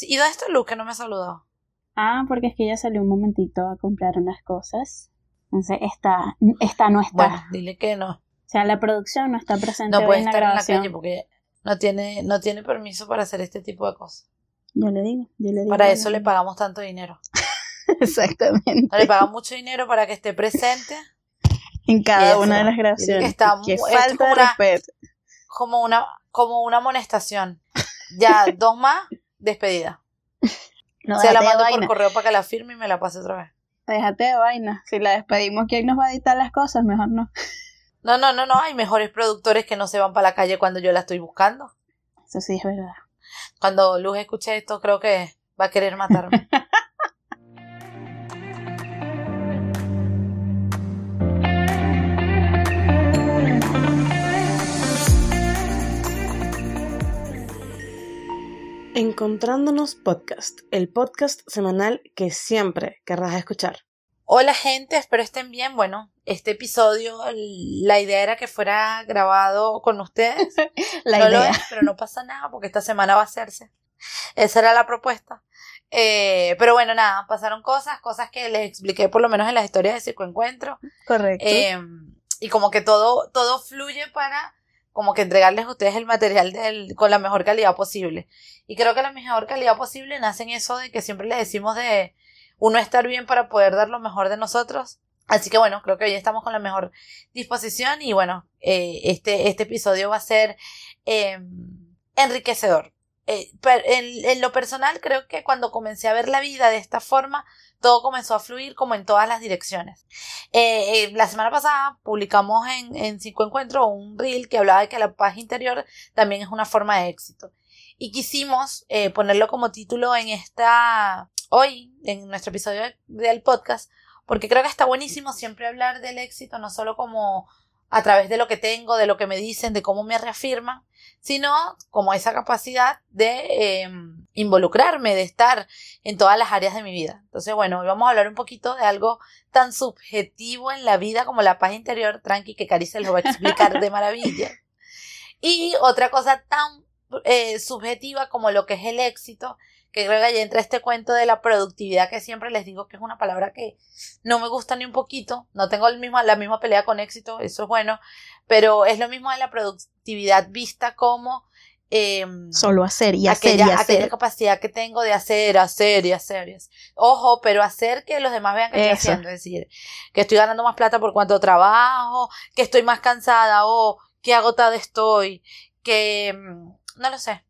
¿Y dónde está Luz que no me ha saludado? Ah, porque es que ella salió un momentito a comprar unas cosas. Entonces, esta, esta no está. Bueno, dile que no. O sea, la producción no está presente No puede en la estar en la calle porque no tiene, no tiene permiso para hacer este tipo de cosas. Yo le digo, yo le digo. Para eso le pagamos tanto dinero. Exactamente. No le pagan mucho dinero para que esté presente En cada Eso. una de las que grabaciones. está esto es falta como de una- respeto. como una, como una amonestación. Ya, dos más, despedida. No, Se la mando por correo para que la firme y me la pase otra vez. Déjate de vaina. Si la despedimos, ¿quién nos va a editar las cosas? Mejor no. No, no, no, no, hay mejores productores que no se van para la calle cuando yo la estoy buscando. Eso sí es verdad. Cuando Luz escuche esto, creo que va a querer matarme. Encontrándonos Podcast, el podcast semanal que siempre querrás escuchar. Hola gente, espero estén bien. Bueno, este episodio, la idea era que fuera grabado con ustedes. La no lo idea. es, pero no pasa nada porque esta semana va a hacerse. Esa era la propuesta. Eh, pero bueno, nada, pasaron cosas, cosas que les expliqué por lo menos en las historias de Psicoencuentro. Correcto. Eh, y como que todo, todo fluye para como que entregarles a ustedes el material del, con la mejor calidad posible. Y creo que la mejor calidad posible nace en eso de que siempre le decimos de uno estar bien para poder dar lo mejor de nosotros. Así que bueno, creo que hoy estamos con la mejor disposición y bueno, eh, este, este episodio va a ser eh, enriquecedor. Eh, en, lo personal creo que cuando comencé a ver la vida de esta forma, todo comenzó a fluir como en todas las direcciones. Eh, eh, la semana pasada publicamos en, en Cinco Encuentros un reel que hablaba de que la paz interior también es una forma de éxito. Y quisimos ponerlo como título en esta, hoy, en nuestro episodio de- del podcast, porque creo que está buenísimo siempre hablar del éxito, no solo como a través de lo que tengo, de lo que me dicen, de cómo me reafirman, sino como esa capacidad de eh, involucrarme, de estar en todas las áreas de mi vida. Entonces, bueno, hoy vamos a hablar un poquito de algo tan subjetivo en la vida como la paz interior, tranqui, que Cari se lo va a explicar de maravilla. Y otra cosa tan eh, subjetiva como lo que es el éxito, que creo que ahí entra este cuento de la productividad que siempre les digo que es una palabra que no me gusta ni un poquito, no tengo el mismo, la misma pelea con éxito, eso es bueno, pero es lo mismo de la productividad vista como em, Solo hacer y hacer aquella, y hacer. aquella capacidad que tengo de hacer, hacer y hacer y hacer. Ojo, pero hacer que los demás vean que estoy haciendo, es decir, que estoy ganando más plata por cuanto trabajo, que estoy más cansada o que agotada estoy, que mm, no lo sé.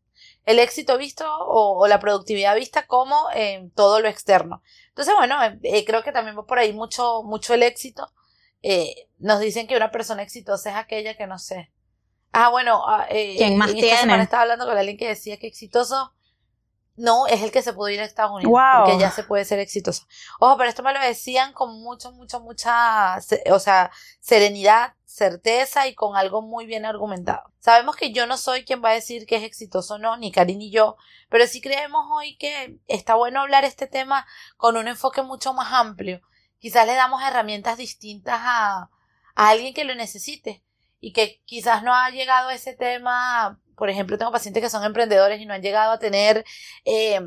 El éxito visto o, o la productividad vista como en todo lo externo. Entonces, bueno, eh, eh, creo que también va por ahí mucho, mucho el éxito. Eh, nos dicen que una persona exitosa es aquella que no sé. Ah, bueno, ah, eh, ¿Quién más esta tiene? estaba hablando con alguien que decía que exitoso no es el que se pudo ir a Estados Unidos, Wow. porque ya se puede ser exitoso. Ojo, pero esto me lo decían con mucho, mucho, mucha, o sea, serenidad, certeza y con algo muy bien argumentado. Sabemos que yo no soy quien va a decir que es exitoso o no, ni Cari ni yo, pero sí creemos hoy que está bueno hablar este tema con un enfoque mucho más amplio. Quizás le damos herramientas distintas a, a alguien que lo necesite y que quizás no ha llegado a ese tema. Por ejemplo, tengo pacientes que son emprendedores y no han llegado a tener eh,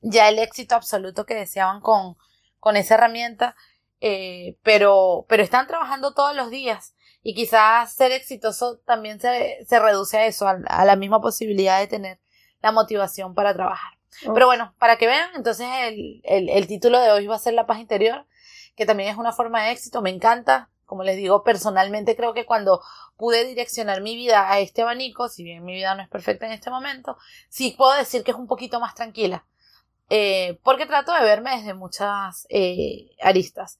ya el éxito absoluto que deseaban con, con esa herramienta, eh, pero, pero están trabajando todos los días y quizás ser exitoso también se, se reduce a eso, a, a la misma posibilidad de tener la motivación para trabajar. Oh. Pero bueno, para que vean, entonces el, el, el título de hoy va a ser La paz interior, que también es una forma de éxito, me encanta. Como les digo, personalmente creo que cuando pude direccionar mi vida a este abanico, si bien mi vida no es perfecta en este momento, sí puedo decir que es un poquito más tranquila. Eh, porque trato de verme desde muchas eh, aristas.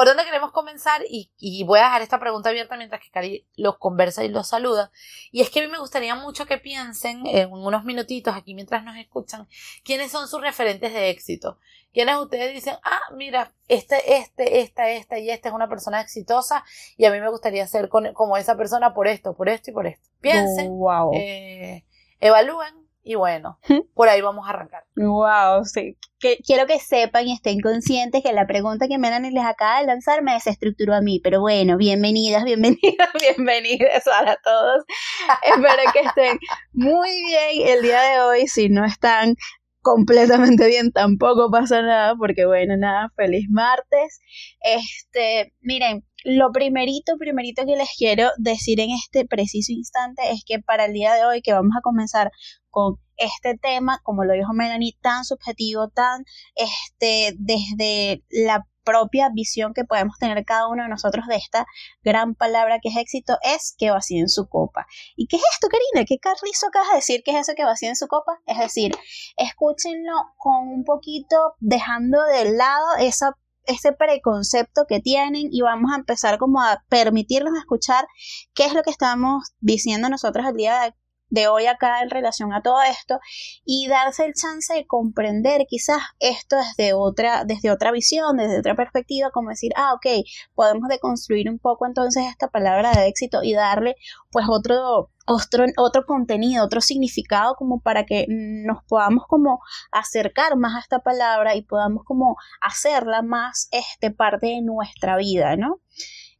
¿Por dónde queremos comenzar? Y, y voy a dejar esta pregunta abierta mientras que Cari los conversa y los saluda. Y es que a mí me gustaría mucho que piensen en unos minutitos aquí mientras nos escuchan, quiénes son sus referentes de éxito. Quiénes ustedes dicen, ah, mira, este, este, esta, esta y esta es una persona exitosa y a mí me gustaría ser con- como esa persona por esto, por esto y por esto. Piensen, Wow. eh, evalúen y bueno, por ahí vamos a arrancar. Wow, sí. Que, quiero que sepan y estén conscientes que la pregunta que Melanie les acaba de lanzar me desestructuró a mí. Pero bueno, bienvenidas, bienvenidas, bienvenidas a todos. Espero que estén muy bien el día de hoy. Si no están, completamente bien, tampoco pasa nada, porque bueno, nada, feliz martes. Este, miren, lo primerito, primerito que les quiero decir en este preciso instante es que para el día de hoy que vamos a comenzar con este tema, como lo dijo Melanie, tan subjetivo, tan este, desde la propia visión que podemos tener cada uno de nosotros de esta gran palabra que es éxito es que vacíen su copa. ¿Y qué es esto, Karina? ¿Qué carrizo acabas de decir que es eso que vacíen su copa? Es decir, escúchenlo con un poquito dejando de lado esa ese preconcepto que tienen y vamos a empezar como a permitirnos escuchar qué es lo que estamos diciendo nosotros el día de hoy acá en relación a todo esto y darse el chance de comprender quizás esto desde otra, desde otra visión, desde otra perspectiva, como decir, ah, ok, podemos deconstruir un poco entonces esta palabra de éxito y darle pues otro, otro, otro contenido, otro significado como para que nos podamos como acercar más a esta palabra y podamos como hacerla más este parte de nuestra vida, ¿no?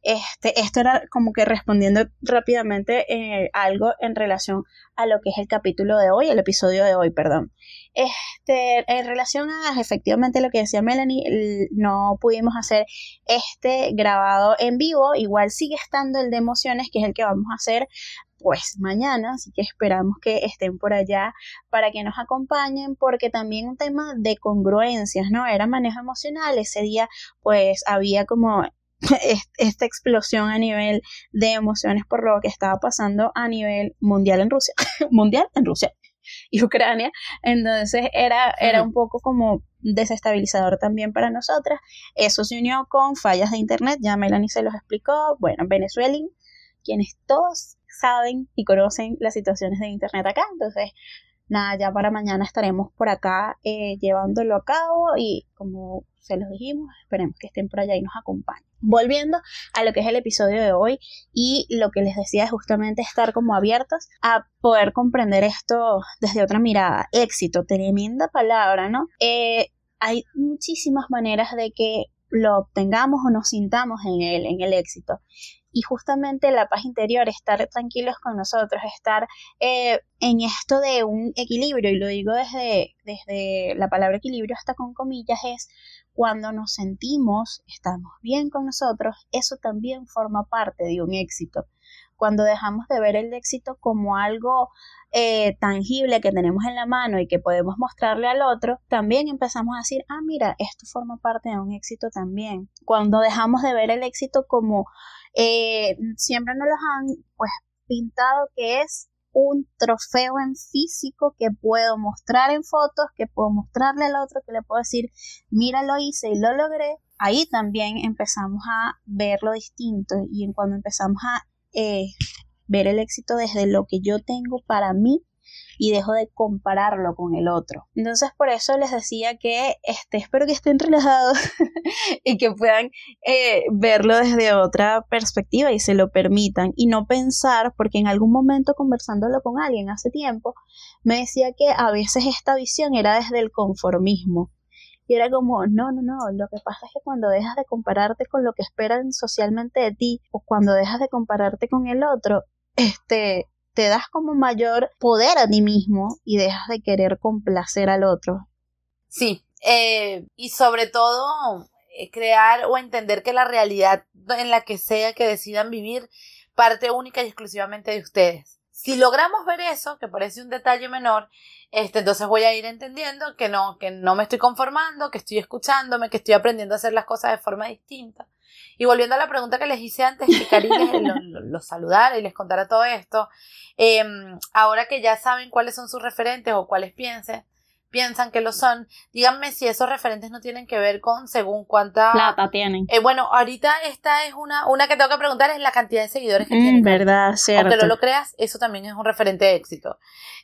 Este, esto era como que respondiendo rápidamente eh, algo en relación a lo que es el capítulo de hoy, el episodio de hoy, perdón. Este, en relación a efectivamente lo que decía Melanie, no pudimos hacer este grabado en vivo, igual sigue estando el de emociones, que es el que vamos a hacer pues mañana, así que esperamos que estén por allá para que nos acompañen, porque también un tema de congruencias, ¿no? Era manejo emocional, ese día pues había como esta explosión a nivel de emociones por lo que estaba pasando a nivel mundial en Rusia, mundial en Rusia y Ucrania, entonces era, era un poco como desestabilizador también para nosotras. Eso se unió con fallas de internet, ya Melanie se los explicó, bueno, Venezuela, quienes todos saben y conocen las situaciones de internet acá, entonces nada, ya para mañana estaremos por acá eh, llevándolo a cabo y como se los dijimos, esperemos que estén por allá y nos acompañen. Volviendo a lo que es el episodio de hoy y lo que les decía es justamente estar como abiertos a poder comprender esto desde otra mirada. Éxito, tremenda palabra, ¿no? Eh, hay muchísimas maneras de que lo obtengamos o nos sintamos en en el éxito y justamente la paz interior, estar tranquilos con nosotros, estar eh, en esto de un equilibrio, y lo digo desde, desde la palabra equilibrio hasta con comillas, es cuando nos sentimos, estamos bien con nosotros, eso también forma parte de un éxito. Cuando dejamos de ver el éxito como algo eh, tangible que tenemos en la mano y que podemos mostrarle al otro, también empezamos a decir, ah, mira, esto forma parte de un éxito también. Cuando dejamos de ver el éxito como eh, siempre nos los han pues pintado que es un trofeo en físico que puedo mostrar en fotos, que puedo mostrarle al otro, que le puedo decir, mira, lo hice y lo logré. Ahí también empezamos a verlo distinto y en cuando empezamos a eh, ver el éxito desde lo que yo tengo para mí y dejo de compararlo con el otro. Entonces por eso les decía que este, espero que estén relajados y que puedan eh, verlo desde otra perspectiva y se lo permitan y no pensar, porque en algún momento conversándolo con alguien hace tiempo, me decía que a veces esta visión era desde el conformismo. Y era como, no, no, no, lo que pasa es que cuando dejas de compararte con lo que esperan socialmente de ti o cuando dejas de compararte con el otro, este, te das como mayor poder a ti mismo y dejas de querer complacer al otro. Sí, eh, y sobre todo eh, crear o entender que la realidad en la que sea que decidan vivir parte única y exclusivamente de ustedes. Si logramos ver eso, que parece un detalle menor, este, entonces voy a ir entendiendo que no, que no me estoy conformando, que estoy escuchándome, que estoy aprendiendo a hacer las cosas de forma distinta. Y volviendo a la pregunta que les hice antes, que Karim los, los saludara y les contara todo esto, em, ahora que ya saben cuáles son sus referentes o cuáles piensen, piensan que lo son, díganme si esos referentes no tienen que ver con según cuánta plata tienen. Eh, bueno, ahorita esta es una, una que tengo que preguntar es la cantidad de seguidores que mm, tienen. Verdad, cierto. Aunque no lo creas, eso también es un referente de éxito.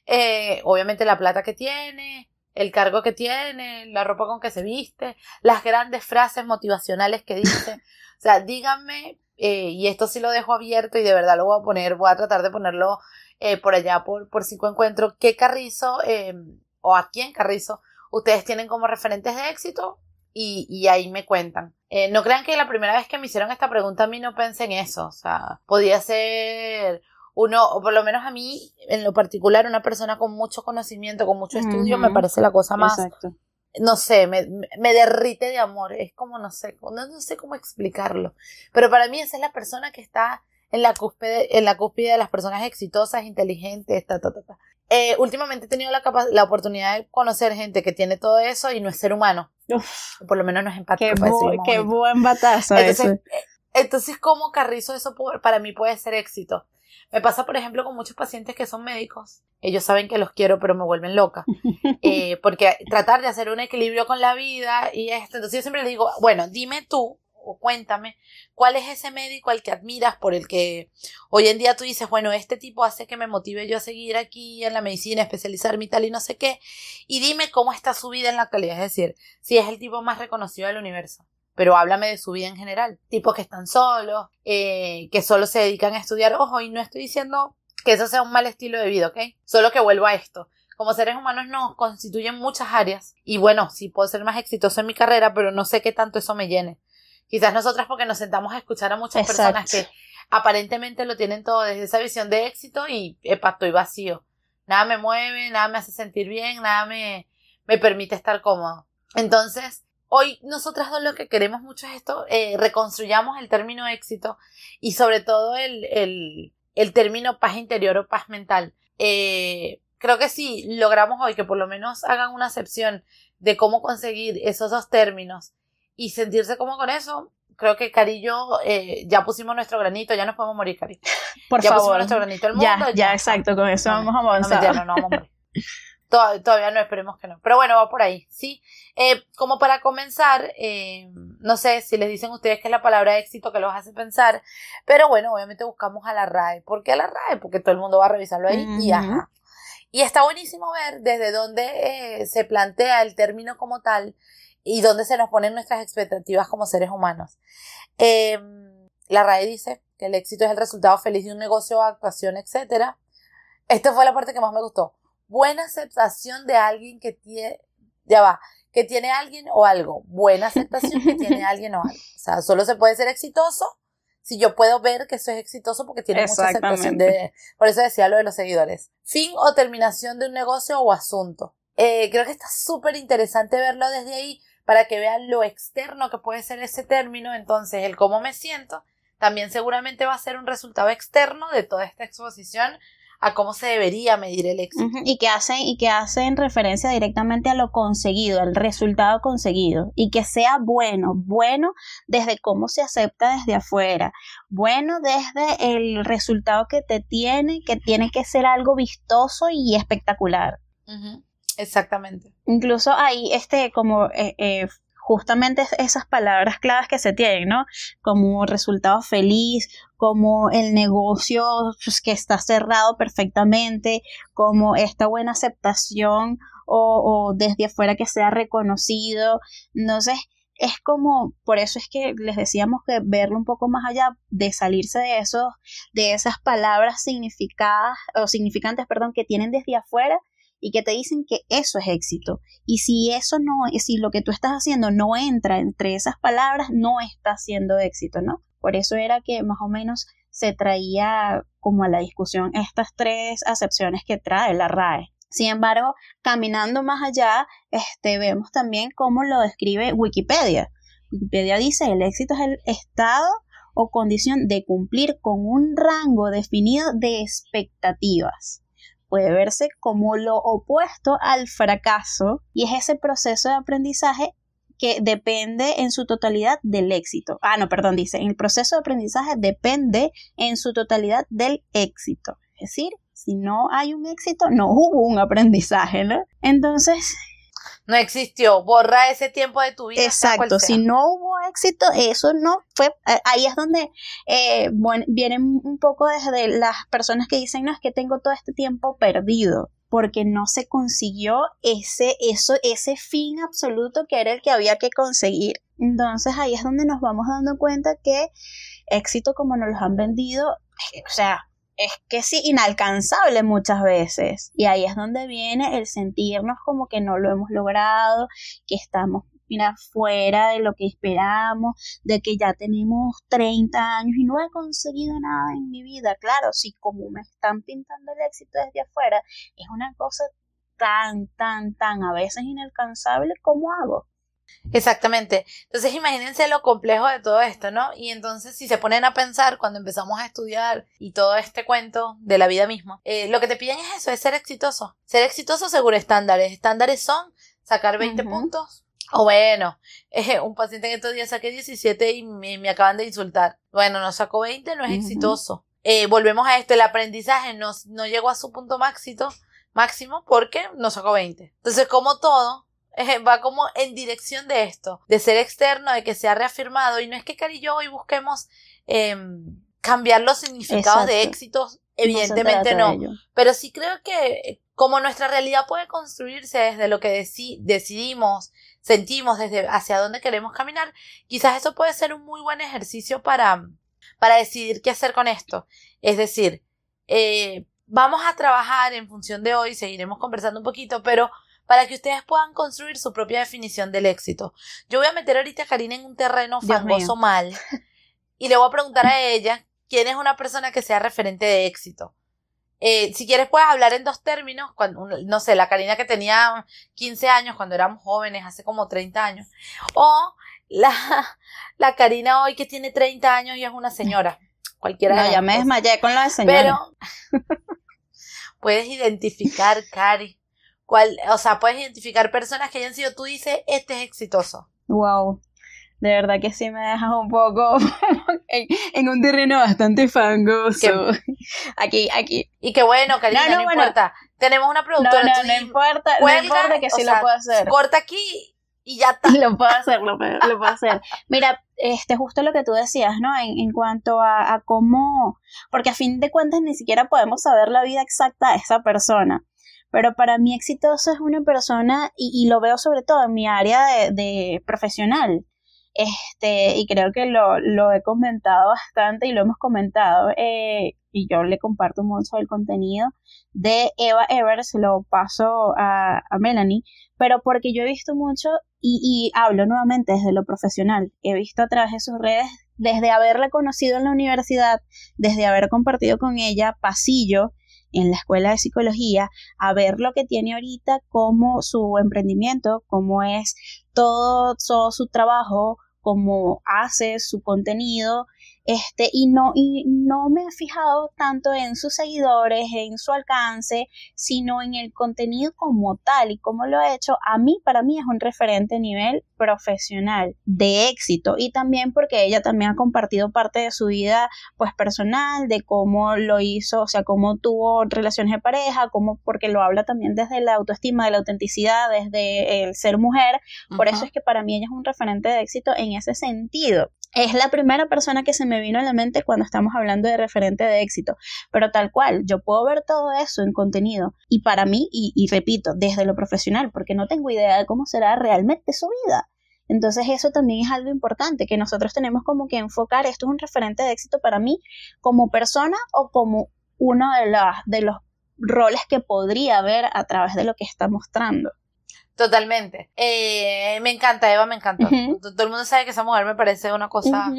Eh, obviamente la plata que tiene, el cargo que tiene, la ropa con que se viste, las grandes frases motivacionales que dice. o sea, díganme, eh, y esto sí lo dejo abierto y de verdad lo voy a poner, voy a tratar de ponerlo eh, por allá por, por cinco encuentros, qué Carrizo eh, o a quién Carrizo ustedes tienen como referentes de éxito y, y ahí me cuentan. no crean que la primera vez que me hicieron esta pregunta a mí no pensé en eso, o sea, podía ser uno, o por lo menos a mí, en lo particular, una persona con mucho conocimiento, con mucho estudio, me parece la cosa más, Exacto. no sé, me, me derrite de amor. Es como, no sé, no, no sé cómo explicarlo. Pero para mí esa es la persona que está en la cúspide, en la cúspide de las personas exitosas, inteligentes, ta, ta, ta, ta. Eh, últimamente he tenido la, la oportunidad de conocer gente que tiene todo eso y no es ser humano. Uf, Por lo menos no es empático. qué, bu- qué buen batazo Entonces, ese. eh, entonces, ¿cómo carrizo eso para mí puede ser éxito? Me pasa, por ejemplo, con muchos pacientes que son médicos. Ellos saben que los quiero, pero me vuelven loca. Eh, porque tratar de hacer un equilibrio con la vida y esto. Entonces yo siempre les digo, bueno, dime tú o cuéntame cuál es ese médico al que admiras, por el que hoy en día tú dices, bueno, este tipo hace que me motive yo a seguir aquí en la medicina, especializarme y tal y no sé qué. Y dime cómo está su vida en la actualidad. Es decir, si es el tipo más reconocido del universo pero háblame de su vida en general. Tipos que están solos, eh, que solo se dedican a estudiar. Ojo, y no estoy diciendo que eso sea un mal estilo de vida, ¿ok? Solo que vuelvo a esto. Como seres humanos nos constituyen muchas áreas. Y bueno, sí puedo ser más exitoso en mi carrera, pero no sé qué tanto eso me llene. Quizás nosotras porque nos sentamos a escuchar a muchas Exacto. personas que aparentemente lo tienen todo desde esa visión de éxito y epa, estoy vacío. Nada me mueve, nada me hace sentir bien, nada me, me permite estar cómodo. Entonces, hoy nosotras dos lo que queremos mucho es esto, eh, reconstruyamos el término éxito y sobre todo el, el, el término paz interior o paz mental. Eh, creo que si logramos hoy que por lo menos hagan una acepción de cómo conseguir esos dos términos y sentirse como con eso, creo que Cari y yo eh, ya pusimos nuestro granito, ya nos podemos morir, Cari. Por ya pusimos nuestro granito al mundo. Ya, ya, exacto, con eso No, vamos a No, avanzar. mentira, no, no vamos Todavía, no, esperemos que no. Pero bueno, va por ahí, ¿sí? Eh, como para comenzar, eh, no sé si les dicen ustedes que es la palabra éxito que los hace pensar, pero bueno, obviamente buscamos a la RAE. ¿Por qué a la RAE? Porque todo el mundo va a revisarlo ahí y ajá. Y está buenísimo ver desde dónde eh, se plantea el término como tal y dónde se nos ponen nuestras expectativas como seres humanos. Eh, la RAE dice que el éxito es el resultado feliz de un negocio, actuación, etcétera. Esta fue la parte que más me gustó. Buena aceptación de alguien que tiene, ya va, que tiene alguien o algo. Buena aceptación que tiene alguien o algo. O sea, solo se puede ser exitoso si yo puedo ver que eso es exitoso porque tiene mucha aceptación de, por eso decía lo de los seguidores. Fin o terminación de un negocio o asunto. Eh, creo que está súper interesante verlo desde ahí para que vean lo externo que puede ser ese término. Entonces, el cómo me siento también seguramente va a ser un resultado externo de toda esta exposición a cómo se debería medir el éxito. Y que hacen, y que hacen referencia directamente a lo conseguido, al resultado conseguido. Y que sea bueno, bueno desde cómo se acepta desde afuera, bueno desde el resultado que te tiene, que tiene que ser algo vistoso y espectacular. Exactamente. Incluso hay este como eh, eh, justamente es- esas palabras claves que se tienen, ¿no? Como resultado feliz, como el negocio pues, que está cerrado perfectamente, como esta buena aceptación o, o desde afuera que sea reconocido. Entonces, es como, por eso es que les decíamos que verlo un poco más allá, de salirse de esos, de esas palabras significadas, o significantes, perdón, que tienen desde afuera y que te dicen que eso es éxito. Y si eso no, si lo que tú estás haciendo no entra entre esas palabras, no está siendo éxito, ¿no? Por eso era que más o menos se traía como a la discusión estas tres acepciones que trae la RAE. Sin embargo, caminando más allá, este, vemos también cómo lo describe Wikipedia. Wikipedia dice, el éxito es el estado o condición de cumplir con un rango definido de expectativas puede verse como lo opuesto al fracaso y es ese proceso de aprendizaje que depende en su totalidad del éxito. Ah, no, perdón, dice, el proceso de aprendizaje depende en su totalidad del éxito. Es decir, si no hay un éxito, no hubo un aprendizaje, ¿no? Entonces, No existió. Borra ese tiempo de tu vida. Exacto, si no hubo éxito, eso no fue, ahí es donde eh, bueno, vienen un poco desde las personas que dicen, no, es que tengo todo este tiempo perdido, porque no se consiguió ese, eso, ese fin absoluto que era el que había que conseguir. Entonces ahí es donde nos vamos dando cuenta que éxito como nos los han vendido, o sea, es que sí, inalcanzable muchas veces. Y ahí es donde viene el sentirnos como que no lo hemos logrado, que estamos mira, fuera de lo que esperábamos, de que ya tenemos 30 años y no he conseguido nada en mi vida. Claro, si como me están pintando el éxito desde afuera, es una cosa tan, tan, tan a veces inalcanzable, ¿cómo hago? Exactamente. Entonces imagínense lo complejo de todo esto, ¿no? Y entonces si se ponen a pensar cuando empezamos a estudiar y todo este cuento de la vida misma, eh, lo que te piden es eso, es ser exitoso. Ser exitoso según estándares. Estándares son sacar 20 puntos. O bueno, eh, un paciente en estos días saqué 17 y me, acaban de insultar. Bueno, no sacó 20, no es exitoso. Eh, volvemos a esto, el aprendizaje no, no llegó a su punto máximo, máximo porque no sacó 20. Entonces, como todo, va como en dirección de esto, de ser externo, de que sea reafirmado. Y no es que Cari y yo hoy busquemos em, cambiar los significados de éxitos, evidentemente no. Pero sí creo que como nuestra realidad puede construirse desde lo que decidimos, sentimos, desde hacia dónde queremos caminar, quizás eso puede ser un muy buen ejercicio para, para decidir qué hacer con esto. Es decir, eh, vamos a trabajar en función de hoy, seguiremos conversando un poquito, pero para que ustedes puedan construir su propia definición del éxito. Yo voy a meter ahorita a Karina en un terreno fangoso mal y le voy a preguntar a ella quién es una persona que sea referente de éxito. Eh, si quieres puedes hablar en dos términos, cuando, no sé, la Karina que tenía 15 años cuando éramos jóvenes, hace como 30 años, o la, la Karina hoy que tiene 30 años y es una señora. Cualquiera no, ya me desmayé con la de señora. Pero puedes identificar, Cari, cuál, o sea, puedes identificar personas que hayan sido, tú dices, este es exitoso. Wow de verdad que sí me dejas un poco en, un terreno bastante fangoso. Aquí, aquí. Y qué bueno, Karina, no, no, importa. Tenemos una productora. No, no, no importa, no importa que sí lo puedo hacer. Corta aquí y ya está. Lo puedo hacer, lo, puedo hacer. Mira, este, justo lo que tú decías, ¿no? En, en cuanto a, a cómo, porque a fin de cuentas ni siquiera podemos saber la vida exacta de esa persona pero para mí exitoso es una persona, y, y, lo veo sobre todo en mi área de, profesional, este, y creo que lo, lo he comentado bastante y lo hemos comentado, eh, y yo le comparto mucho el contenido de Eva Evers, lo paso a, a Melanie, pero porque yo he visto mucho y, y hablo nuevamente desde lo profesional, he visto a través de sus redes desde haberla conocido en la universidad, desde haber compartido con ella pasillo en la escuela de psicología, a ver lo que tiene ahorita como su emprendimiento, cómo es todo, todo su trabajo, cómo hace su contenido, este, y no, y no me he fijado tanto en sus seguidores, en su alcance, sino en el contenido como tal. Y como lo ha hecho, a mí, para mí es un referente a nivel profesional de éxito. Y también porque ella también ha compartido parte de su vida pues personal, de cómo lo hizo, o sea, cómo tuvo relaciones de pareja, cómo, porque lo habla también desde la autoestima, de la autenticidad, desde el ser mujer, por eso es que para mí ella es un referente de éxito en ese sentido. Es la primera persona que se me vino a la mente cuando estamos hablando de referente de éxito, pero tal cual, yo puedo ver todo eso en contenido y para mí, y, repito, desde lo profesional, porque no tengo idea de cómo será realmente su vida. Entonces eso también es algo importante, que nosotros tenemos como que enfocar, esto es un referente de éxito para mí como persona o como uno de, de los roles que podría haber a través de lo que está mostrando. Totalmente. Eh, me encanta, Eva, me encanta. Todo el mundo sabe que esa mujer me parece una cosa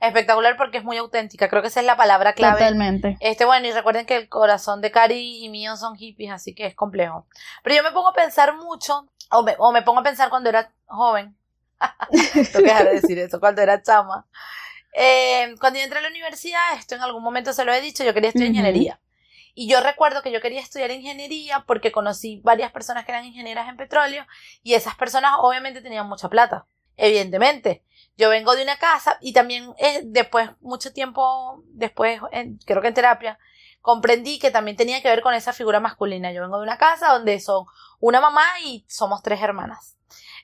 espectacular porque es muy auténtica. Creo que esa es la palabra clave. Totalmente. Este, bueno, y recuerden que el corazón de Cari y mío son hippies, así que es complejo. Pero yo me pongo a pensar mucho, o me, o me pongo a pensar cuando era joven. Tengo que dejar de decir eso, cuando era chama. Eh, cuando yo entré a la universidad, esto en algún momento se lo he dicho, yo quería estudiar ingeniería. Y yo recuerdo que yo quería estudiar ingeniería porque conocí varias personas que eran ingenieras en petróleo y esas personas obviamente tenían mucha plata. Evidentemente. Yo vengo de una casa y también eh, después, mucho tiempo después, creo que en terapia, comprendí que también tenía que ver con esa figura masculina. Yo vengo de una casa donde son una mamá y somos tres hermanas.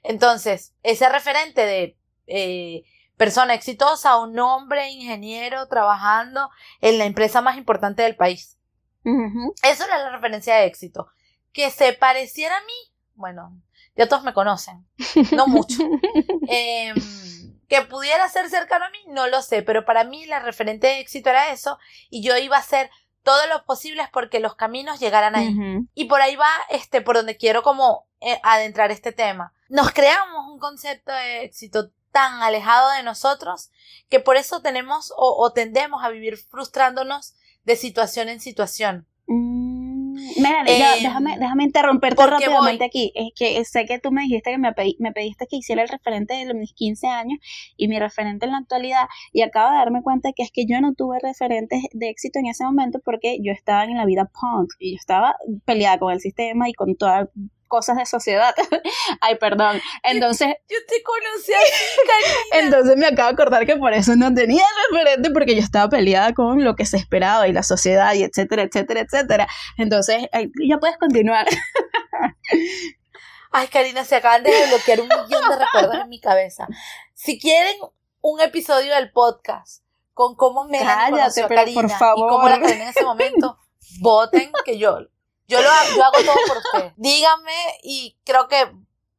Entonces, ese referente de eh, persona exitosa, un hombre ingeniero trabajando en la empresa más importante del país. Eso era la referencia de éxito. Que se pareciera a mí, bueno, ya todos me conocen, no mucho. Em, que pudiera ser cercano a mí, no lo sé, pero para mí la referente de éxito era eso y yo iba a ser todo lo posible porque los caminos llegaran ahí. Y por ahí va, este, por donde quiero como eh, adentrar este tema. Nos creamos un concepto de éxito tan alejado de nosotros que por eso tenemos o, tendemos a vivir frustrándonos de situación en situación. Mm. Mira, em, déjame, déjame interrumpirte rápidamente aquí. Es que sé que tú me dijiste que me, me pediste que hiciera el referente de mis 15 años y mi referente en la actualidad. Y acabo de darme cuenta que es que yo no tuve referentes de éxito en ese momento porque yo estaba en la vida punk y yo estaba peleada con el sistema y con toda cosas de sociedad. Ay, perdón. Entonces. Yo, te conocí Entonces me acabo de acordar que por eso no tenía referente, porque yo estaba peleada con lo que se esperaba y la sociedad y etcétera, etcétera, etcétera. Entonces, ya puedes continuar. Ay, Karina, se acaban de desbloquear un millón de recuerdos en mi cabeza. Si quieren un episodio del podcast con cómo me conoció a Karina por favor. y cómo la Karina en ese momento, voten que yo yo lo hago, yo hago todo por usted. Díganme y creo que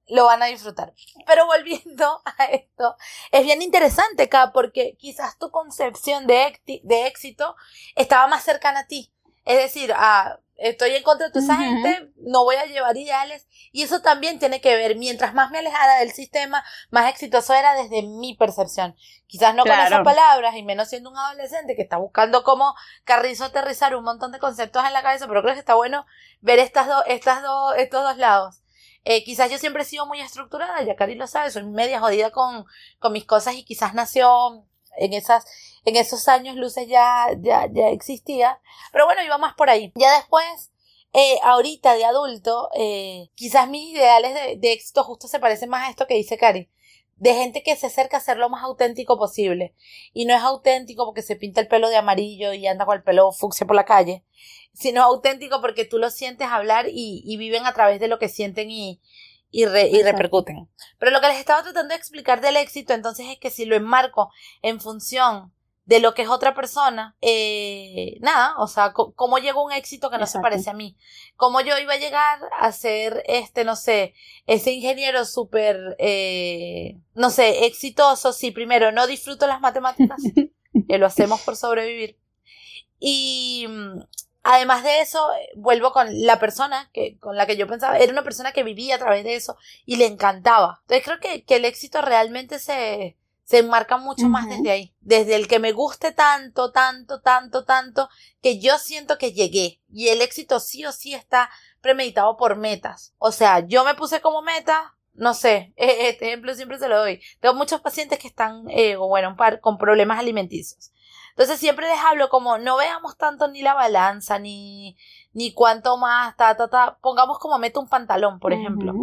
lo van a disfrutar. Pero volviendo a esto, es bien interesante acá porque quizás tu concepción de, de éxito estaba más cercana a ti. Es decir, a estoy en contra de toda esa gente, no voy a llevar ideales. Y eso también tiene que ver, mientras más me alejara del sistema, más exitoso era desde mi percepción. Quizás no con esas palabras, y menos siendo un adolescente que está buscando cómo carrizo aterrizar un montón de conceptos en la cabeza, pero creo que está bueno ver estas dos, estas dos, estos dos lados. Eh, quizás yo siempre he sido muy estructurada, ya Cari lo sabe, soy media jodida con, con mis cosas y quizás nació en esas, en esos años luces ya, ya, ya existía. Pero bueno, iba más por ahí. Ya después, eh, ahorita de adulto, eh, quizás mis ideales de, de, éxito justo se parecen más a esto que dice Cari. De gente que se acerca a ser lo más auténtico posible. Y no es auténtico porque se pinta el pelo de amarillo y anda con el pelo fucsia por la calle. Sino auténtico porque tú lo sientes hablar y, y viven a través de lo que sienten y, y, y repercuten. Pero lo que les estaba tratando de explicar del éxito entonces es que si lo enmarco en función de lo que es otra persona, eh, nada, o sea, cómo llegó un éxito que no se parece a mí. Cómo yo iba a llegar a ser, este, no sé, ese ingeniero súper, eh, no sé, exitoso, si primero no disfruto las matemáticas, que lo hacemos por sobrevivir. Y Además de eso, vuelvo con la persona que, con la que yo pensaba, era una persona que vivía a través de eso y le encantaba. Entonces creo que, que el éxito realmente se, se enmarca mucho más desde ahí. Desde el que me guste tanto, tanto, tanto, tanto, que yo siento que llegué. Y el éxito sí o sí está premeditado por metas. O sea, yo me puse como meta, no sé, este ejemplo siempre se lo doy. Tengo muchos pacientes que están, eh, o bueno, un par con problemas alimenticios. Entonces siempre les hablo como no veamos tanto ni la balanza, ni, ni cuánto más, ta, ta, ta. Pongamos como meta un pantalón, por ejemplo.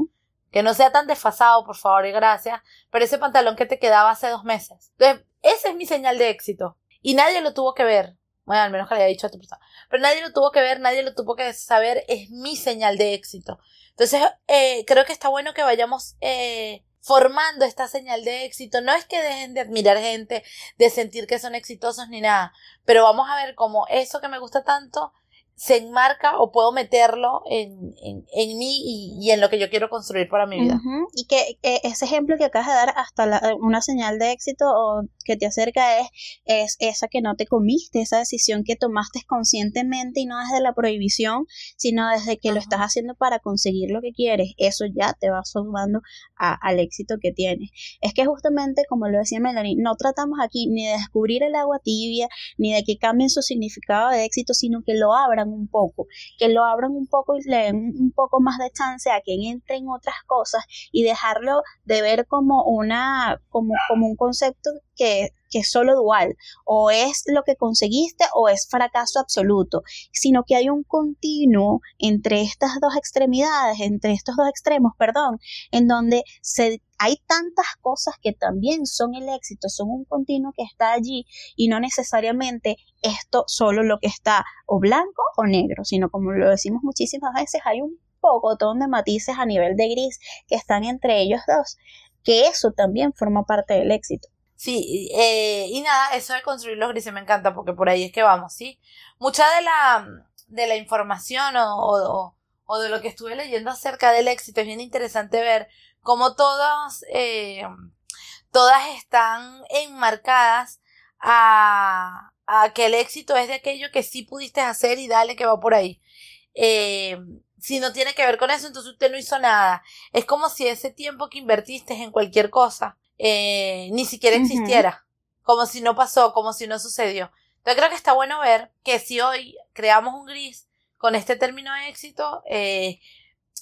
Que no sea tan desfasado, por favor, y gracias. Pero ese pantalón que te quedaba hace dos meses. Entonces, esa es mi señal de éxito. Y nadie lo tuvo que ver. Bueno, al menos que le haya dicho a tu persona. Pero nadie lo tuvo que ver, nadie lo tuvo que saber. Es mi señal de éxito. Entonces, eh, creo que está bueno que vayamos eh, formando esta señal de éxito. No es que dejen de admirar gente, de sentir que son exitosos ni nada, pero vamos a ver cómo eso que me gusta tanto se enmarca o puedo meterlo en, en, en mí y, en lo que yo quiero construir para mi vida. Y que ese ejemplo que acabas de dar hasta una señal de éxito o que te acerca es, es esa que no te comiste, esa decisión que tomaste conscientemente y no desde la prohibición, sino desde que lo estás haciendo para conseguir lo que quieres. Eso ya te va sumando al éxito que tienes. Es que justamente, como lo decía Melanie, no tratamos aquí ni de descubrir el agua tibia, ni de que cambien su significado de éxito, sino que lo abran un poco, que lo abran un poco y le den un poco más de chance a que entren otras cosas y dejarlo de ver como una, como, como un concepto que, es solo dual, o es lo que conseguiste o es fracaso absoluto, sino que hay un continuo entre estas dos extremidades, entre estos dos extremos, perdón, en donde se, hay tantas cosas que también son el éxito, son un continuo que está allí y no necesariamente esto solo lo que está o blanco o negro, sino como lo decimos muchísimas veces, hay un pocotón de matices a nivel de gris que están entre ellos dos, que eso también forma parte del éxito. Sí, eh, y nada, eso de construir los grises me encanta porque por ahí es que vamos, ¿sí? Mucha de la, de la información o, o, de lo que estuve leyendo acerca del éxito es bien interesante ver cómo todas, eh, todas están enmarcadas a, a que el éxito es de aquello que sí pudiste hacer y dale que va por ahí. Eh, si no tiene que ver con eso, entonces usted no hizo nada. Es como si ese tiempo que invertiste en cualquier cosa eh, ni siquiera existiera. Como si no pasó, como si no sucedió. Entonces creo que está bueno ver que si hoy creamos un gris con este término de éxito, eh,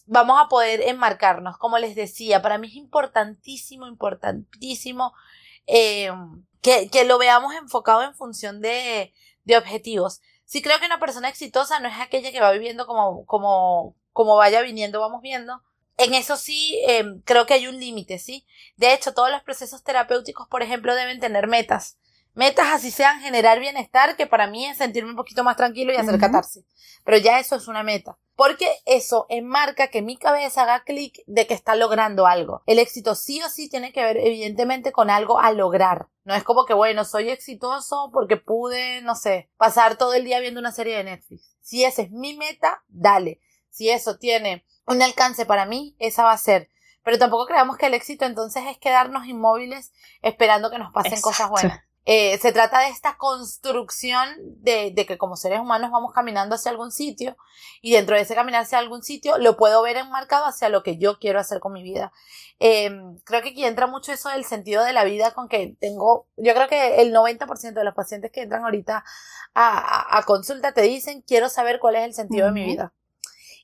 vamos a poder enmarcarnos. Como les decía, para mí es importantísimo, importantísimo eh, que, que, lo veamos enfocado en función de, de objetivos. Sí creo que una persona exitosa no es aquella que va viviendo como, como, como vaya viniendo, vamos viendo. En eso sí, eh, creo que hay un límite, ¿sí? De hecho, todos los procesos terapéuticos, por ejemplo, deben tener metas. Metas así sean generar bienestar, que para mí es sentirme un poquito más tranquilo y hacer catarse Pero ya eso es una meta. Porque eso enmarca que mi cabeza haga clic de que está logrando algo. El éxito sí o sí tiene que ver evidentemente con algo a lograr. No es como que, bueno, soy exitoso porque pude, no sé, pasar todo el día viendo una serie de Netflix. Si esa es mi meta, dale. Si eso tiene un alcance para mí, esa va a ser. Pero tampoco creamos que el éxito entonces es quedarnos inmóviles esperando que nos pasen cosas buenas. Eh, se trata de esta construcción de, de, que como seres humanos vamos caminando hacia algún sitio y dentro de ese caminar hacia algún sitio lo puedo ver enmarcado hacia lo que yo quiero hacer con mi vida. Eh, creo que aquí entra mucho eso del sentido de la vida con que tengo, yo creo que el 90% de los pacientes que entran ahorita a, a, consulta te dicen quiero saber cuál es el sentido de mi vida.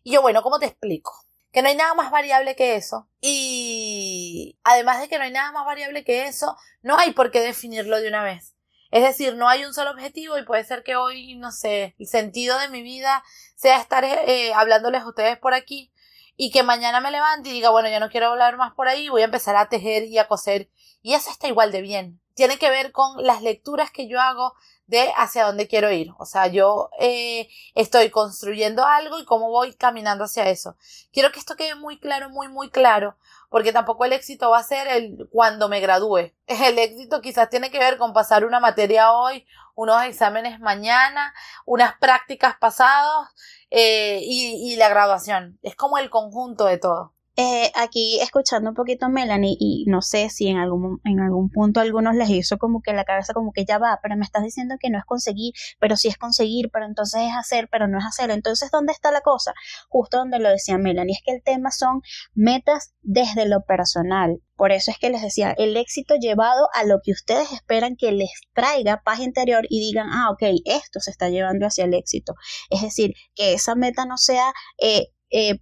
Y yo, bueno, ¿cómo te explico? que no hay nada más variable que eso. Y además de que no hay nada más variable que eso, no hay por qué definirlo de una vez. Es decir, no hay un solo objetivo y puede ser que hoy, no sé, el sentido de mi vida sea estar eh, hablándoles a ustedes por aquí y que mañana me levante y diga, bueno, ya no quiero hablar más por ahí, voy a empezar a tejer y a coser. Y eso está igual de bien. Tiene que ver con las lecturas que yo hago de hacia dónde quiero ir. O sea, yo eh, estoy construyendo algo y cómo voy caminando hacia eso. Quiero que esto quede muy claro, muy, muy claro, porque tampoco el éxito va a ser el cuando me gradúe. El éxito quizás tiene que ver con pasar una materia hoy, unos exámenes mañana, unas prácticas pasados eh, y, y la graduación. Es como el conjunto de todo. Eh, aquí escuchando un poquito a Melanie y no sé si en algún, en algún punto a algunos les hizo como que la cabeza como que ya va, pero me estás diciendo que no es conseguir, pero sí es conseguir, pero entonces es hacer, pero no es hacer. Entonces, ¿dónde está la cosa? Justo donde lo decía Melanie, es que el tema son metas desde lo personal. Por eso es que les decía, el éxito llevado a lo que ustedes esperan que les traiga paz interior y digan, ah, ok, esto se está llevando hacia el éxito. Es decir, que esa meta no sea eh, eh,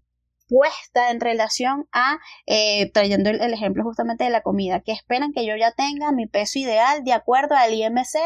puesta en relación a, eh, trayendo el, ejemplo justamente de la comida, que esperan que yo ya tenga mi peso ideal de acuerdo al IMC,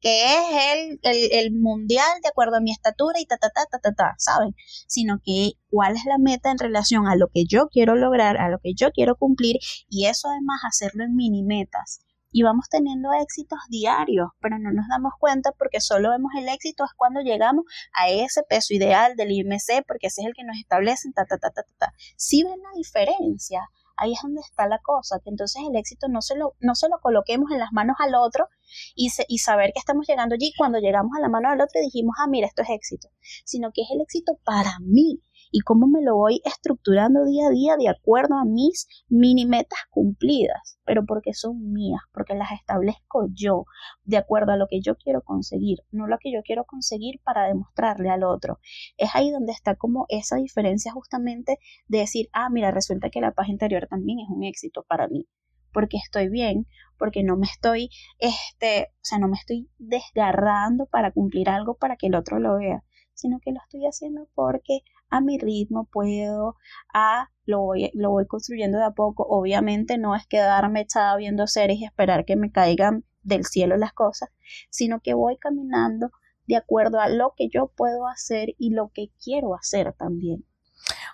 que es el, el, mundial de acuerdo a mi estatura y ta, ta, ta, ta, ta, ta, ¿saben? Sino que cuál es la meta en relación a lo que yo quiero lograr, a lo que yo quiero cumplir y eso además hacerlo en mini metas y vamos teniendo éxitos diarios, pero no nos damos cuenta porque solo vemos el éxito es cuando llegamos a ese peso ideal del IMC, porque ese es el que nos establece, ta, ta, ta, ta, ta. Si ven la diferencia, ahí es donde está la cosa, que entonces el éxito no se lo, no se lo coloquemos en las manos al otro y, y saber que estamos llegando allí cuando llegamos a la mano del otro y dijimos, ah, mira, esto es éxito, sino que es el éxito para mí, y cómo me lo voy estructurando día a día de acuerdo a mis mini metas cumplidas, pero porque son mías, porque las establezco yo, de acuerdo a lo que yo quiero conseguir, no lo que yo quiero conseguir para demostrarle al otro. Es ahí donde está como esa diferencia justamente de decir, ah, mira, resulta que la paz interior también es un éxito para mí porque estoy bien, porque no me estoy, este, o sea, no me estoy desgarrando para cumplir algo para que el otro lo vea, sino que lo estoy haciendo porque a mi ritmo puedo, a lo voy, lo voy construyendo de a poco. Obviamente no es quedarme echada viendo series y esperar que me caigan del cielo las cosas, sino que voy caminando de acuerdo a lo que yo puedo hacer y lo que quiero hacer también.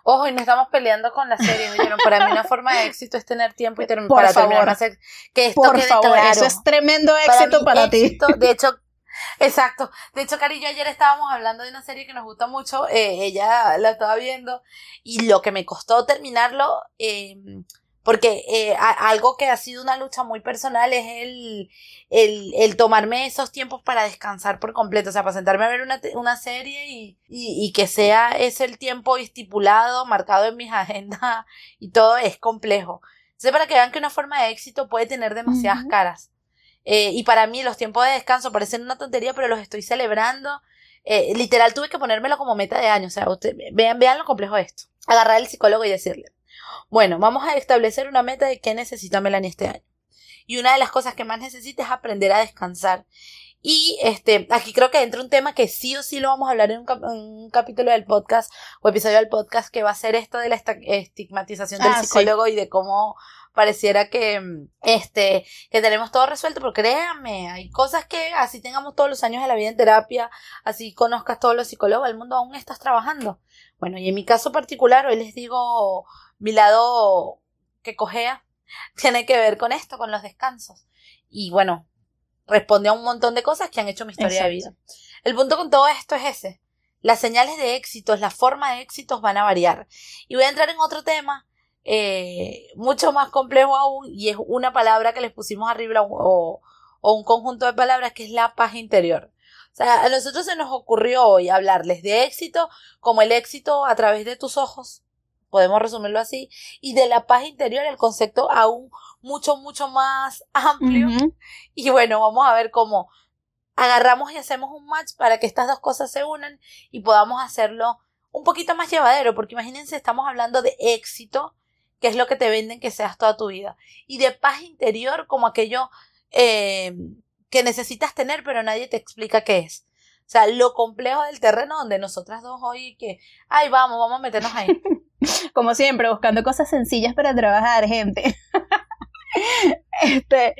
Ojo, y no estamos peleando con la serie, Para mí una forma de éxito es tener tiempo y para terminar Que esto Por favor, eso es tremendo éxito para, ti. De hecho, Exacto. De hecho, Cari ayer estábamos hablando de una serie que nos gusta mucho. Eh, ella la estaba viendo. Y lo que me costó terminarlo, eh, porque eh, algo que ha sido una lucha muy personal es el, el, el, tomarme esos tiempos para descansar por completo. O sea, para sentarme a ver una, una serie y, y, y que sea ese el tiempo estipulado, marcado en mis agendas y todo es complejo. Entonces, para que vean que una forma de éxito puede tener demasiadas caras. Eh, y para mí los tiempos de descanso parecen una tontería, pero los estoy celebrando. Eh, literal tuve que ponérmelo como meta de año. O sea, usted, vean, vean lo complejo de esto. Agarrar al psicólogo y decirle, bueno, vamos a establecer una meta de qué necesita Melanie este año. Y una de las cosas que más necesita es aprender a descansar. Y este, aquí creo que entra un tema que sí o sí lo vamos a hablar en un, capítulo del podcast o episodio del podcast que va a ser esto de la estigmatización del ah, psicólogo y de cómo pareciera que este que tenemos todo resuelto, pero créanme, hay cosas que así tengamos todos los años de la vida en terapia, así conozcas todos los psicólogos del mundo, aún estás trabajando. Bueno, y en mi caso particular, hoy les digo mi lado que cojea tiene que ver con esto, con los descansos. Y bueno, responde a un montón de cosas que han hecho mi historia de vida. El punto con todo esto es ese. Las señales de éxitos, la forma de éxitos van a variar. Y voy a entrar en otro tema eh, mucho más complejo aún y es una palabra que les pusimos arriba o, o un conjunto de palabras que es la paz interior. O sea, a nosotros se nos ocurrió hoy hablarles de éxito como el éxito a través de tus ojos, podemos resumirlo así, y de la paz interior, el concepto aún mucho, mucho más amplio. Y bueno, vamos a ver cómo agarramos y hacemos un match para que estas dos cosas se unan y podamos hacerlo un poquito más llevadero, porque imagínense, estamos hablando de éxito, que es lo que te venden que seas toda tu vida, y de paz interior como aquello eh, que necesitas tener, pero nadie te explica qué es. O sea, lo complejo del terreno donde nosotras dos hoy que, ay, vamos, vamos a meternos ahí. Como siempre, buscando cosas sencillas para trabajar, gente. este,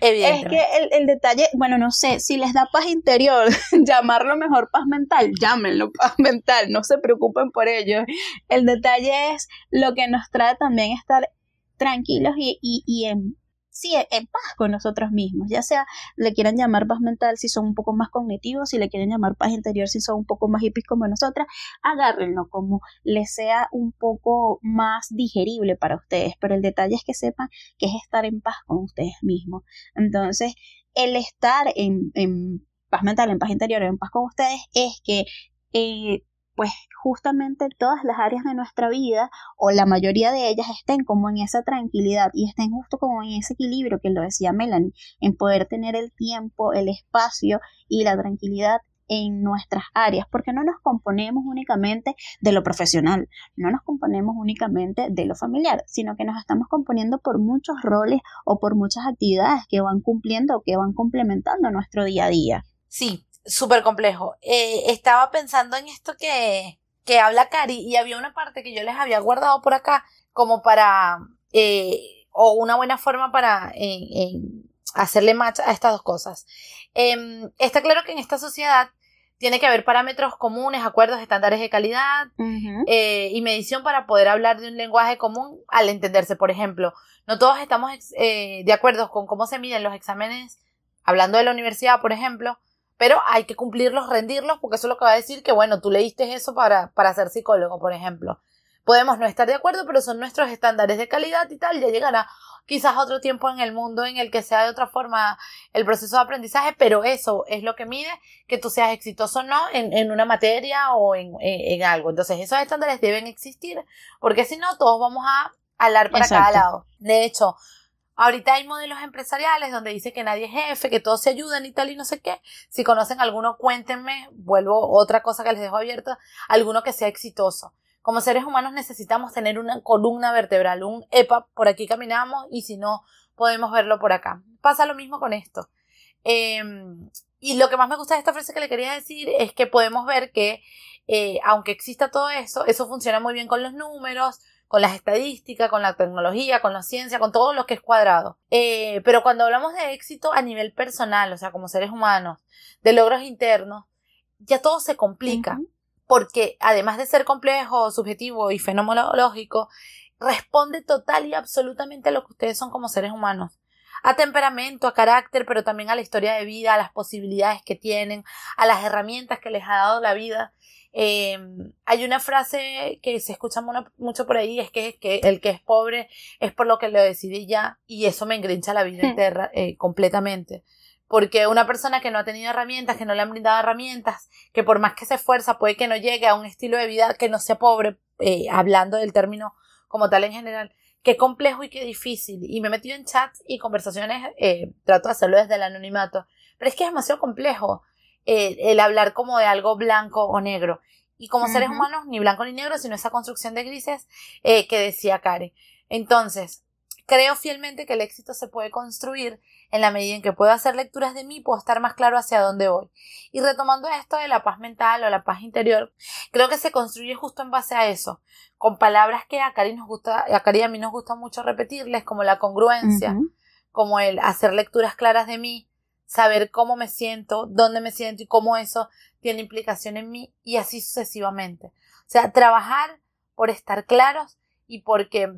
es que el, el, detalle, bueno, no sé, si les da paz interior, llamarlo mejor paz mental, llámenlo paz mental, no se preocupen por ello. El detalle es lo que nos trae también estar tranquilos y, y, y en sí, en paz con nosotros mismos, ya sea le quieran llamar paz mental si son un poco más cognitivos, si le quieren llamar paz interior si son un poco más hippies como nosotras, agárrenlo como les sea un poco más digerible para ustedes, pero el detalle es que sepan que es estar en paz con ustedes mismos. Entonces, el estar en, en paz mental, en paz interior, en paz con ustedes, es que eh, pues justamente todas las áreas de nuestra vida o la mayoría de ellas estén como en esa tranquilidad y estén justo como en ese equilibrio que lo decía Melanie, en poder tener el tiempo, el espacio y la tranquilidad en nuestras áreas, porque no nos componemos únicamente de lo profesional, no nos componemos únicamente de lo familiar, sino que nos estamos componiendo por muchos roles o por muchas actividades que van cumpliendo o que van complementando nuestro día a día. Sí, súper complejo. Eh, estaba pensando en esto que, que habla Cari y había una parte que yo les había guardado por acá como para, eh, o una buena forma para hacerle match a estas dos cosas. Em, está claro que en esta sociedad tiene que haber parámetros comunes, acuerdos, estándares de calidad eh, y medición para poder hablar de un lenguaje común al entenderse. Por ejemplo, no todos estamos de acuerdo con cómo se miden los exámenes, hablando de la universidad, por ejemplo, pero hay que cumplirlos, rendirlos, porque eso es lo que va a decir que, bueno, tú leíste eso para, para ser psicólogo, por ejemplo. Podemos no estar de acuerdo, pero son nuestros estándares de calidad y tal. Ya llegará quizás otro tiempo en el mundo en el que sea de otra forma el proceso de aprendizaje, pero eso es lo que mide que tú seas exitoso o no en, en una materia o en, en, algo. Entonces, esos estándares deben existir, porque si no, todos vamos a hablar para cada lado. De hecho, Ahorita hay modelos empresariales donde dice que nadie es jefe, que todos se ayudan y tal y no sé qué. Si conocen alguno, cuéntenme. Vuelvo otra cosa que les dejo abierta. Alguno que sea exitoso. Como seres humanos necesitamos tener una columna vertebral, un EPA. Por aquí caminamos y si no, podemos verlo por acá. Pasa lo mismo con esto. Em, y lo que más me gusta de esta frase que le quería decir es que podemos ver que, eh, aunque exista todo eso, eso funciona muy bien con los números, con las estadísticas, con la tecnología, con la ciencia, con todo lo que es cuadrado. Eh, pero cuando hablamos de éxito a nivel personal, o sea, como seres humanos, de logros internos, ya todo se complica. Porque además de ser complejo, subjetivo y fenomenológico, responde total y absolutamente a lo que ustedes son como seres humanos a temperamento, a carácter, pero también a la historia de vida, a las posibilidades que tienen, a las herramientas que les ha dado la vida eh, hay una frase que se escucha mucho por ahí, es que, que, el que es pobre es por lo que lo decide ya, y eso me engrincha la vida hmm. entera eh, completamente. Porque una persona que no ha tenido herramientas, que no le han brindado herramientas, que por más que se esfuerza puede que no llegue a un estilo de vida que no sea pobre, eh, hablando del término como tal en general, qué complejo y qué difícil. Y me he metido en chats y conversaciones, eh, trato de hacerlo desde el anonimato, pero es que es demasiado complejo eh, el hablar como de algo blanco o negro. Y como seres humanos, ni blanco ni negro, sino esa construcción de grises eh, que decía Kare. Entonces, creo fielmente que el éxito se puede construir en la medida en que puedo hacer lecturas de mí, puedo estar más claro hacia dónde voy. Y retomando esto de la paz mental o la paz interior, creo que se construye justo en base a eso, con palabras que a Cari nos gusta, a Cari a mí nos gusta mucho repetirles, como la congruencia, como el hacer lecturas claras de mí, saber cómo me siento, dónde me siento y cómo eso tiene implicación en mí y así sucesivamente. O sea, trabajar por estar claros y porque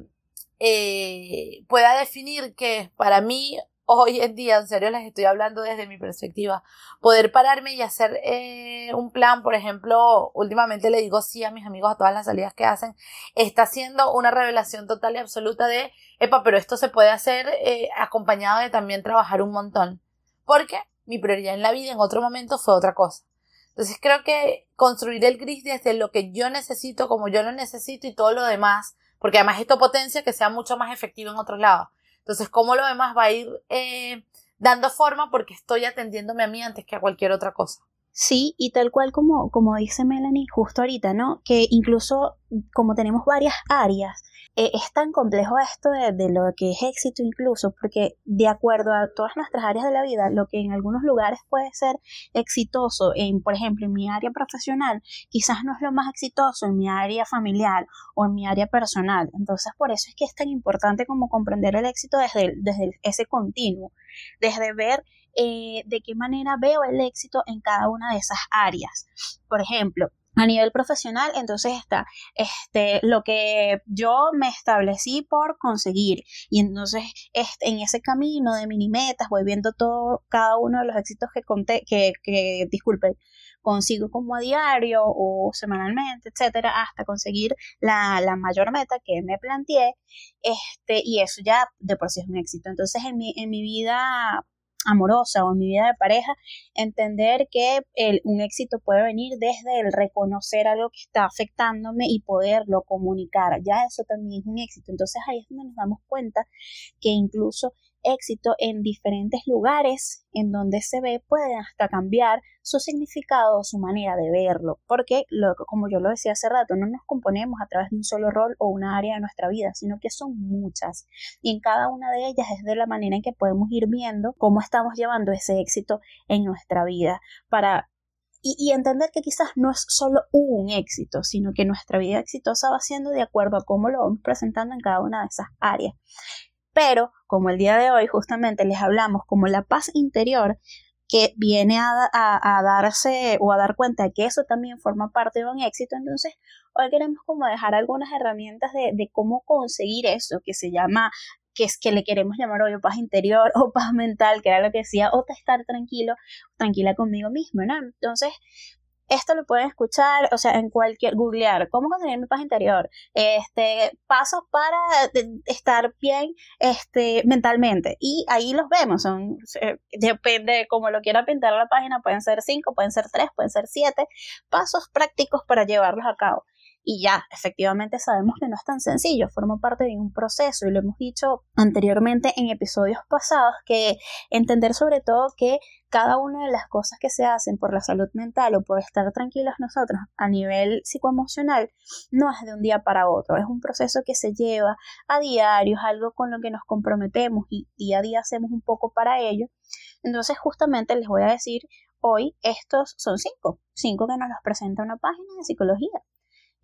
eh, pueda definir que para mí hoy en día, en serio les estoy hablando desde mi perspectiva, poder pararme y hacer eh, un plan, por ejemplo, últimamente le digo sí a mis amigos a todas las salidas que hacen, está siendo una revelación total y absoluta de, epa, pero esto se puede hacer eh, acompañado de también trabajar un montón, porque mi prioridad en la vida en otro momento fue otra cosa. Entonces creo que construir el gris desde lo que yo necesito, como yo lo necesito y todo lo demás, porque además esto potencia que sea mucho más efectivo en otros lados. Entonces, ¿cómo lo demás va a ir eh, dando forma porque estoy atendiéndome a mí antes que a cualquier otra cosa? Sí, y tal cual como, como dice Melanie justo ahorita, ¿no? Que incluso como tenemos varias áreas, eh, es tan complejo esto de, lo que es éxito incluso, porque de acuerdo a todas nuestras áreas de la vida, lo que en algunos lugares puede ser exitoso, en, por ejemplo, en mi área profesional, quizás no es lo más exitoso en mi área familiar o en mi área personal. Entonces, por eso es que es tan importante como comprender el éxito desde, desde ese continuo, desde ver eh, de qué manera veo el éxito en cada una de esas áreas. Por ejemplo, a nivel profesional, entonces está este, lo que yo me establecí por conseguir. Y entonces este, en ese camino de mini metas voy viendo todo, cada uno de los éxitos que conté, que, que disculpen, consigo como a diario o semanalmente, etcétera, hasta conseguir la, la, mayor meta que me planteé. Este, y eso ya de por sí es un éxito. Entonces en mi, en mi vida amorosa o en mi vida de pareja, entender que el, un éxito puede venir desde el reconocer algo que está afectándome y poderlo comunicar. Ya eso también es un éxito. Entonces ahí es donde nos damos cuenta que incluso éxito en diferentes lugares en donde se ve pueden hasta cambiar su significado, su manera de verlo, porque como yo lo decía hace rato, no nos componemos a través de un solo rol o una área de nuestra vida, sino que son muchas. Y en cada una de ellas es de la manera en que podemos ir viendo cómo estamos llevando ese éxito en nuestra vida. Para y, entender que quizás no es solo un éxito, sino que nuestra vida exitosa va siendo de acuerdo a cómo lo vamos presentando en cada una de esas áreas. Pero, como el día de hoy justamente les hablamos como la paz interior, que viene a, darse o a dar cuenta de que eso también forma parte de un éxito, entonces hoy queremos como dejar algunas herramientas de, cómo conseguir eso, que se llama que es que le queremos llamar hoy paz interior o paz mental, que era lo que decía, o estar tranquilo, tranquila conmigo mismo, ¿no? Entonces, esto lo pueden escuchar, o sea, en cualquier, googlear, cómo conseguir mi paz interior, este, pasos para estar bien, este, mentalmente. Y ahí los vemos, son, depende de cómo lo quiera pintar la página, pueden ser cinco, pueden ser tres, pueden ser siete, pasos prácticos para llevarlos a cabo y ya, efectivamente sabemos que no es tan sencillo, forma parte de un proceso y lo hemos dicho anteriormente en episodios pasados que entender sobre todo que cada una de las cosas que se hacen por la salud mental o por estar tranquilos nosotros a nivel psicoemocional no es de un día para otro, es un proceso que se lleva a diario, es algo con lo que nos comprometemos y día a día hacemos un poco para ello. Entonces justamente les voy a decir hoy estos son cinco, cinco que nos los presenta una página de psicología.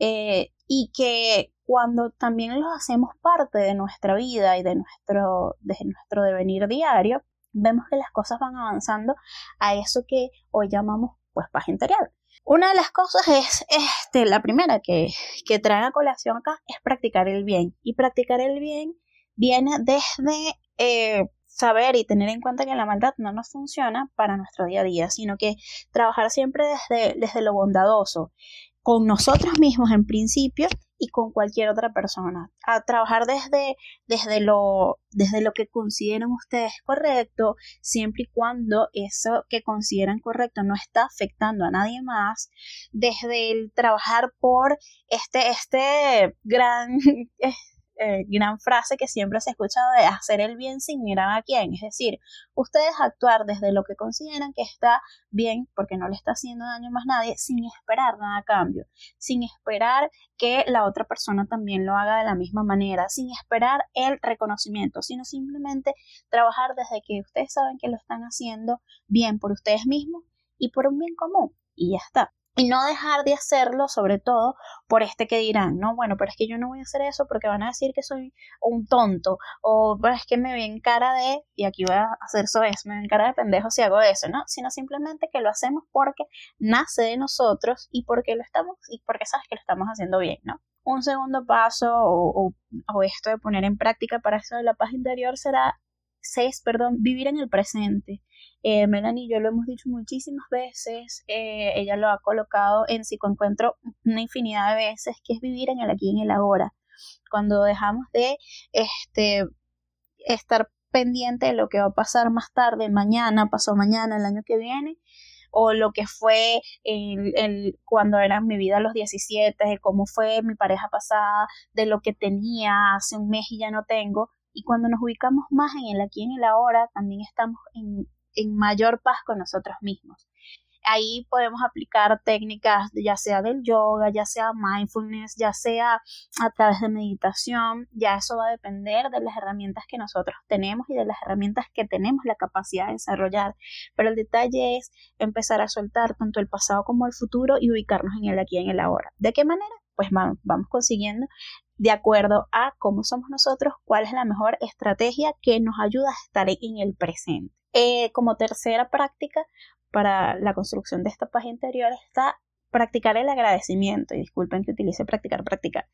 Eh, y que cuando también los hacemos parte de nuestra vida y de nuestro, de nuestro devenir diario, vemos que las cosas van avanzando a eso que hoy llamamos pues paz interior. Una de las cosas es, este, la primera que, que trae a colación acá es practicar el bien. Y practicar el bien viene desde eh, saber y tener en cuenta que la maldad no nos funciona para nuestro día a día, sino que trabajar siempre desde, desde lo bondadoso, con nosotros mismos en principio y con cualquier otra persona. A trabajar desde, desde, lo, desde lo que consideren ustedes correcto, siempre y cuando eso que consideran correcto no está afectando a nadie más. Desde el trabajar por este, este gran eh, gran frase que siempre se ha escuchado de hacer el bien sin mirar a quién. Es decir, ustedes actuar desde lo que consideran que está bien, porque no le está haciendo daño más nadie, sin esperar nada a cambio, sin esperar que la otra persona también lo haga de la misma manera, sin esperar el reconocimiento, sino simplemente trabajar desde que ustedes saben que lo están haciendo bien por ustedes mismos y por un bien común. Y ya está y no dejar de hacerlo, sobre todo por este que dirán, no, bueno, pero es que yo no voy a hacer eso porque van a decir que soy un tonto, o pero es que me ven cara de, y aquí voy a hacer eso es, me ven cara de pendejo si hago eso, ¿no? Sino simplemente que lo hacemos porque nace de nosotros y porque lo estamos, y porque sabes que lo estamos haciendo bien, ¿no? Un segundo paso o, o esto de poner en práctica para eso de la paz interior será seis, perdón, vivir en el presente. Eh, Melanie y yo lo hemos dicho muchísimas veces, eh, ella lo ha colocado en psicoencuentro una infinidad de veces, que es vivir en el aquí y en el ahora. Cuando dejamos de este, estar pendiente de lo que va a pasar más tarde, mañana, pasado mañana, el año que viene, o lo que fue el, el, cuando era mi vida a los 17, de cómo fue mi pareja pasada, de lo que tenía hace un mes y ya no tengo, y cuando nos ubicamos más en el aquí y en el ahora, también estamos en, en mayor paz con nosotros mismos. Ahí podemos aplicar técnicas ya sea del yoga, ya sea mindfulness, ya sea a través de meditación, ya eso va a depender de las herramientas que nosotros tenemos y de las herramientas que tenemos la capacidad de desarrollar. Pero el detalle es empezar a soltar tanto el pasado como el futuro y ubicarnos en el aquí y en el ahora. ¿De qué manera? Pues vamos consiguiendo de acuerdo a cómo somos nosotros, cuál es la mejor estrategia que nos ayuda a estar en el presente. Eh, como tercera práctica para la construcción de esta paz interior está practicar el agradecimiento, y disculpen que utilice practicar, practicar,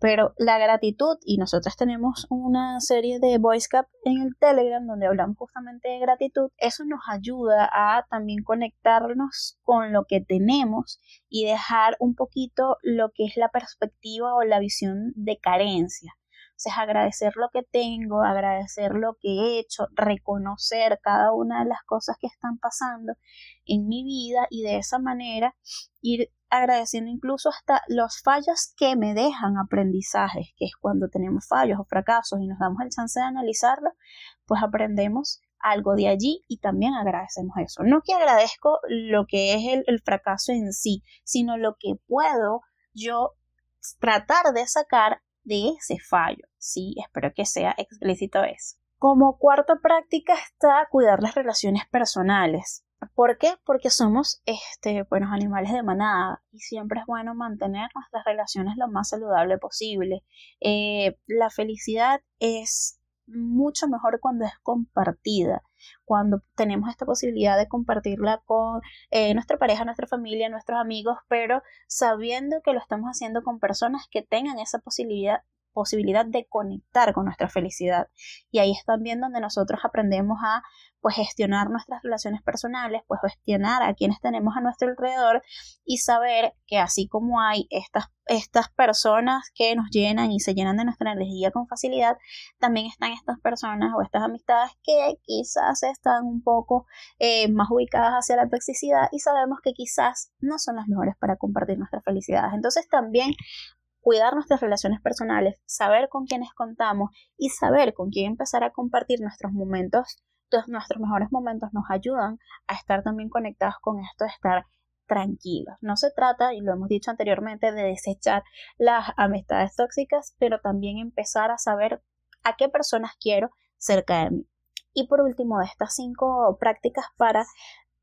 pero la gratitud, y nosotros tenemos una serie de voice cap en el Telegram donde hablamos justamente de gratitud, eso nos ayuda a también conectarnos con lo que tenemos y dejar un poquito lo que es la perspectiva o la visión de carencia. Sea, agradecer lo que tengo, agradecer lo que he hecho, reconocer cada una de las cosas que están pasando en mi vida y de esa manera ir agradeciendo incluso hasta los fallos que me dejan aprendizajes, que es cuando tenemos fallos o fracasos y nos damos el chance de analizarlo, pues aprendemos algo de allí y también agradecemos eso. No que agradezco lo que es el fracaso en sí, sino lo que puedo yo tratar de sacar de ese fallo. Sí, espero que sea explícito eso. Como cuarta práctica está cuidar las relaciones personales. ¿Por qué? Porque somos este, buenos animales de manada y siempre es bueno mantener nuestras relaciones lo más saludable posible. Eh, la felicidad es mucho mejor cuando es compartida, cuando tenemos esta posibilidad de compartirla con eh, nuestra pareja, nuestra familia, nuestros amigos, pero sabiendo que lo estamos haciendo con personas que tengan esa posibilidad posibilidad de conectar con nuestra felicidad. Y ahí es también donde nosotros aprendemos a pues gestionar nuestras relaciones personales, pues gestionar a quienes tenemos a nuestro alrededor y saber que así como hay estas, estas personas que nos llenan y se llenan de nuestra energía con facilidad, también están estas personas o estas amistades que quizás están un poco eh, más ubicadas hacia la toxicidad y sabemos que quizás no son las mejores para compartir nuestras felicidades. Entonces también cuidar nuestras relaciones personales, saber con quiénes contamos y saber con quién empezar a compartir nuestros momentos, nuestros mejores momentos nos ayudan a estar también conectados con esto de estar tranquilos. No se trata, y lo hemos dicho anteriormente, de desechar las amistades tóxicas, pero también empezar a saber a qué personas quiero cerca de mí. Y por último, de estas cinco prácticas para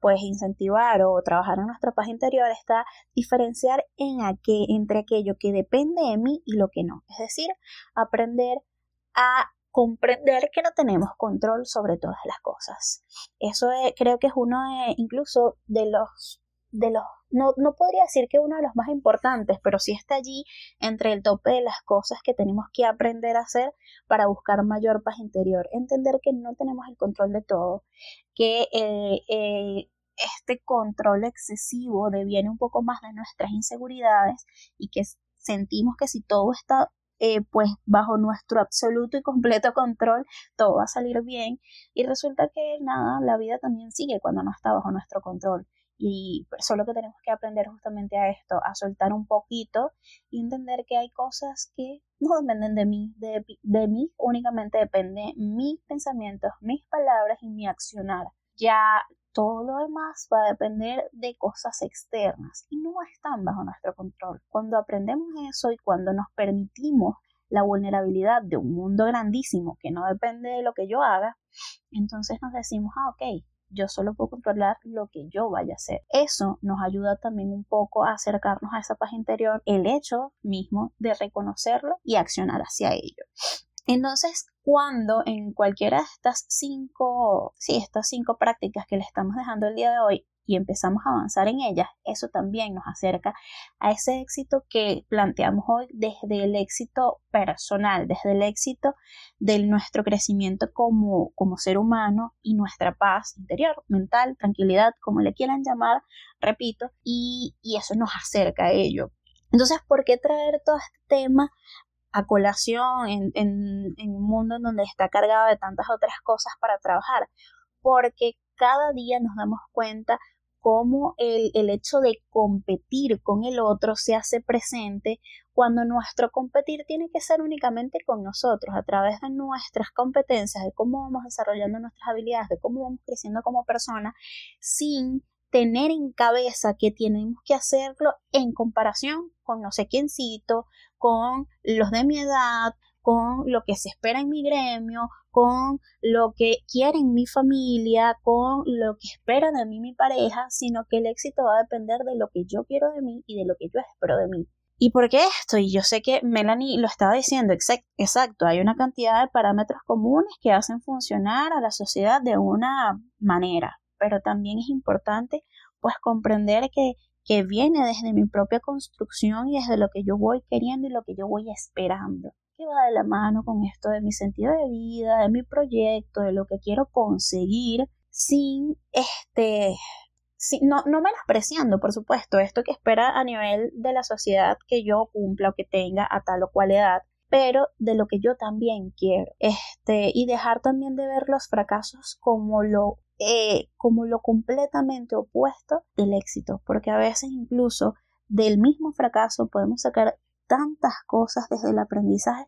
pues incentivar o trabajar en nuestra paz interior está diferenciar en entre aquello que depende de mí y lo que no. Es decir, aprender a comprender que no tenemos control sobre todas las cosas. Eso creo que es uno de, incluso de los, de los, no, no podría decir que uno de los más importantes, pero sí está allí entre el tope de las cosas que tenemos que aprender a hacer para buscar mayor paz interior. Entender que no tenemos el control de todo, que eh, eh, este control excesivo deviene un poco más de nuestras inseguridades y que sentimos que si todo está eh, pues bajo nuestro absoluto y completo control, todo va a salir bien y resulta que nada, la vida también sigue cuando no está bajo nuestro control y solo que tenemos que aprender justamente a esto, a soltar un poquito y entender que hay cosas que no dependen de mí, de, mí únicamente depende mis pensamientos, mis palabras y mi accionar. Ya todo lo demás va a depender de cosas externas y no están bajo nuestro control. Cuando aprendemos eso y cuando nos permitimos la vulnerabilidad de un mundo grandísimo que no depende de lo que yo haga, entonces nos decimos, ah, ok, yo solo puedo controlar lo que yo vaya a hacer. Eso nos ayuda también un poco a acercarnos a esa paz interior, el hecho mismo de reconocerlo y accionar hacia ello. Entonces, cuando en cualquiera de estas cinco, sí, estas cinco prácticas que le estamos dejando el día de hoy y empezamos a avanzar en ellas, eso también nos acerca a ese éxito que planteamos hoy desde el éxito personal, desde el éxito de nuestro crecimiento como, como ser humano y nuestra paz interior, mental, tranquilidad, como le quieran llamar, repito, y, y eso nos acerca a ello. Entonces, ¿por qué traer todo este tema a colación en, en, en un mundo en donde está cargado de tantas otras cosas para trabajar? Porque cada día nos damos cuenta cómo el, el, hecho de competir con el otro se hace presente cuando nuestro competir tiene que ser únicamente con nosotros, a través de nuestras competencias, de cómo vamos desarrollando nuestras habilidades, de cómo vamos creciendo como persona, sin tener en cabeza que tenemos que hacerlo en comparación con no sé quiéncito, con los de mi edad, con lo que se espera en mi gremio, con lo que quiere mi familia, con lo que espera de mí mi pareja, sino que el éxito va a depender de lo que yo quiero de mí y de lo que yo espero de mí. ¿Y por qué esto? Y yo sé que Melanie lo estaba diciendo, exacto, hay una cantidad de parámetros comunes que hacen funcionar a la sociedad de una manera, pero también es importante pues comprender que, que viene desde mi propia construcción y desde lo que yo voy queriendo y lo que yo voy esperando va de la mano con esto de mi sentido de vida, de mi proyecto, de lo que quiero conseguir, sin este, no, no menospreciando, por supuesto, esto que espera a nivel de la sociedad que yo cumpla o que tenga a tal o cual edad, pero de lo que yo también quiero, este, y dejar también de ver los fracasos como lo eh, como lo completamente opuesto del éxito, porque a veces incluso del mismo fracaso podemos sacar tantas cosas desde el aprendizaje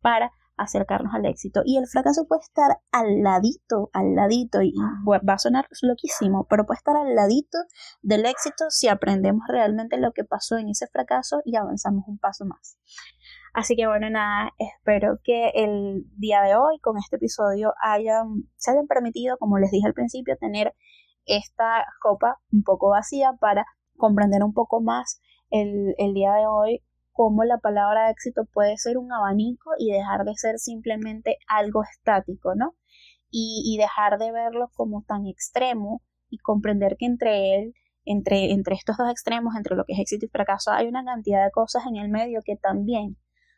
para acercarnos al éxito. Y el fracaso puede estar al ladito, al ladito, y va a sonar loquísimo, pero puede estar al ladito del éxito si aprendemos realmente lo que pasó en ese fracaso y avanzamos un paso más. Así que bueno, nada, espero que el día de hoy con este episodio hayan, se hayan permitido, como les dije al principio, tener esta copa un poco vacía para comprender un poco más el, el día de hoy cómo la palabra éxito puede ser un abanico y dejar de ser simplemente algo estático, ¿no? Y, dejar de verlo como tan extremo y comprender que entre él, entre, entre estos dos extremos, entre lo que es éxito y fracaso, hay una cantidad de cosas en el medio que también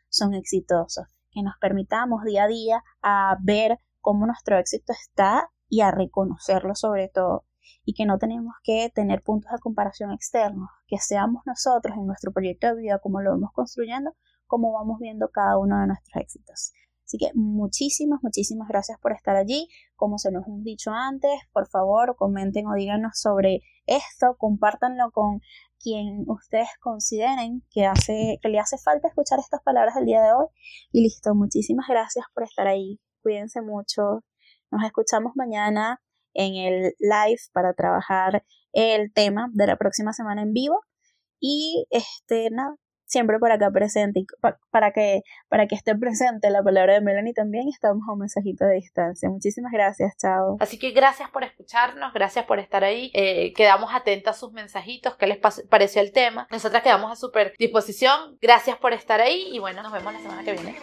son exitosos, que nos permitamos día a día a ver cómo nuestro éxito está y a reconocerlo sobre todo y que no tenemos que tener puntos de comparación externos, que seamos nosotros en nuestro proyecto de vida como lo vamos construyendo, como vamos viendo cada uno de nuestros éxitos. Así que muchísimas, muchísimas gracias por estar allí. Como se nos hemos dicho antes, por favor, comenten o díganos sobre esto, compártanlo con quien ustedes consideren que, hace, que le hace falta escuchar estas palabras el día de hoy. Y listo, muchísimas gracias por estar ahí. Cuídense mucho. Nos escuchamos mañana en el live para trabajar el tema de la próxima semana en vivo. Y este, nada, siempre para acá presente, para, que, para que esté presente la palabra de Melanie también, estamos a un mensajito de distancia. Muchísimas gracias, chao. Así que gracias por escucharnos, gracias por estar ahí, eh, quedamos atentas a sus mensajitos, qué les pareció el tema. Nosotras quedamos a super disposición, gracias por estar ahí y bueno, nos vemos la semana que viene.